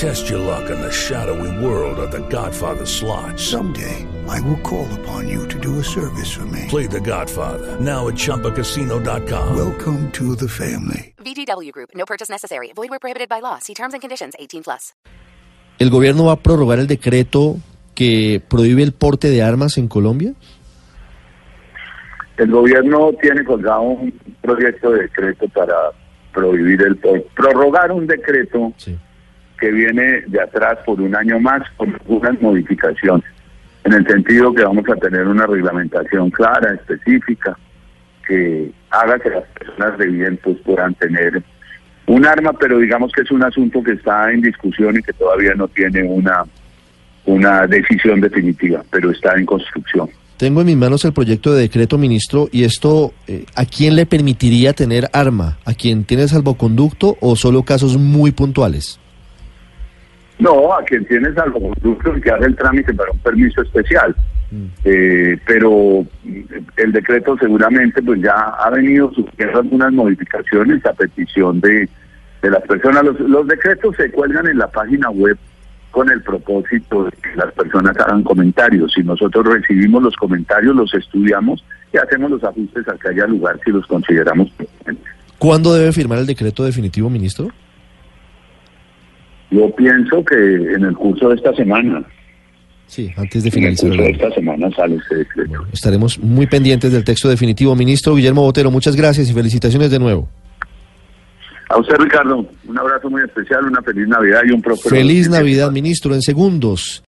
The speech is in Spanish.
Test your luck in the shadowy world of The Godfather slot. Someday, I will call upon you to do a service for me. Play The Godfather now at ChumbaCasino.com. Welcome to the family. VGW Group. No purchase necessary. Void where prohibited by law. See terms and conditions. 18 plus. ¿El gobierno va a prorrogar el decreto que prohíbe el porte de armas en Colombia? El gobierno tiene colgado un proyecto de decreto para prohibir el por- prorrogar un decreto Sí. Que viene de atrás por un año más con algunas modificaciones, en el sentido que vamos a tener una reglamentación clara, específica, que haga que las personas bien pues, puedan tener un arma, pero digamos que es un asunto que está en discusión y que todavía no tiene una, una decisión definitiva, pero está en construcción. Tengo en mis manos el proyecto de decreto, ministro, y esto, eh, ¿a quién le permitiría tener arma? ¿A quien tiene salvoconducto o solo casos muy puntuales? No, a quien tiene salvoconducto y que hace el trámite para un permiso especial. Eh, pero mm, el decreto seguramente pues ya ha venido sufriendo algunas modificaciones a petición de, de las personas. Los, los decretos se cuelgan en la página web con el propósito de que las personas hagan comentarios. Si nosotros recibimos los comentarios, los estudiamos y hacemos los ajustes a que haya lugar si los consideramos pertinentes. ¿Cuándo debe firmar el decreto definitivo, ministro? Yo pienso que en el curso de esta semana, Sí, antes de en el finalizar. curso de esta semana sale este decreto. Bueno, estaremos muy pendientes del texto definitivo. Ministro Guillermo Botero, muchas gracias y felicitaciones de nuevo. A usted, Ricardo, un abrazo muy especial, una feliz Navidad y un próspero. Feliz 2024. Navidad, ministro, en segundos.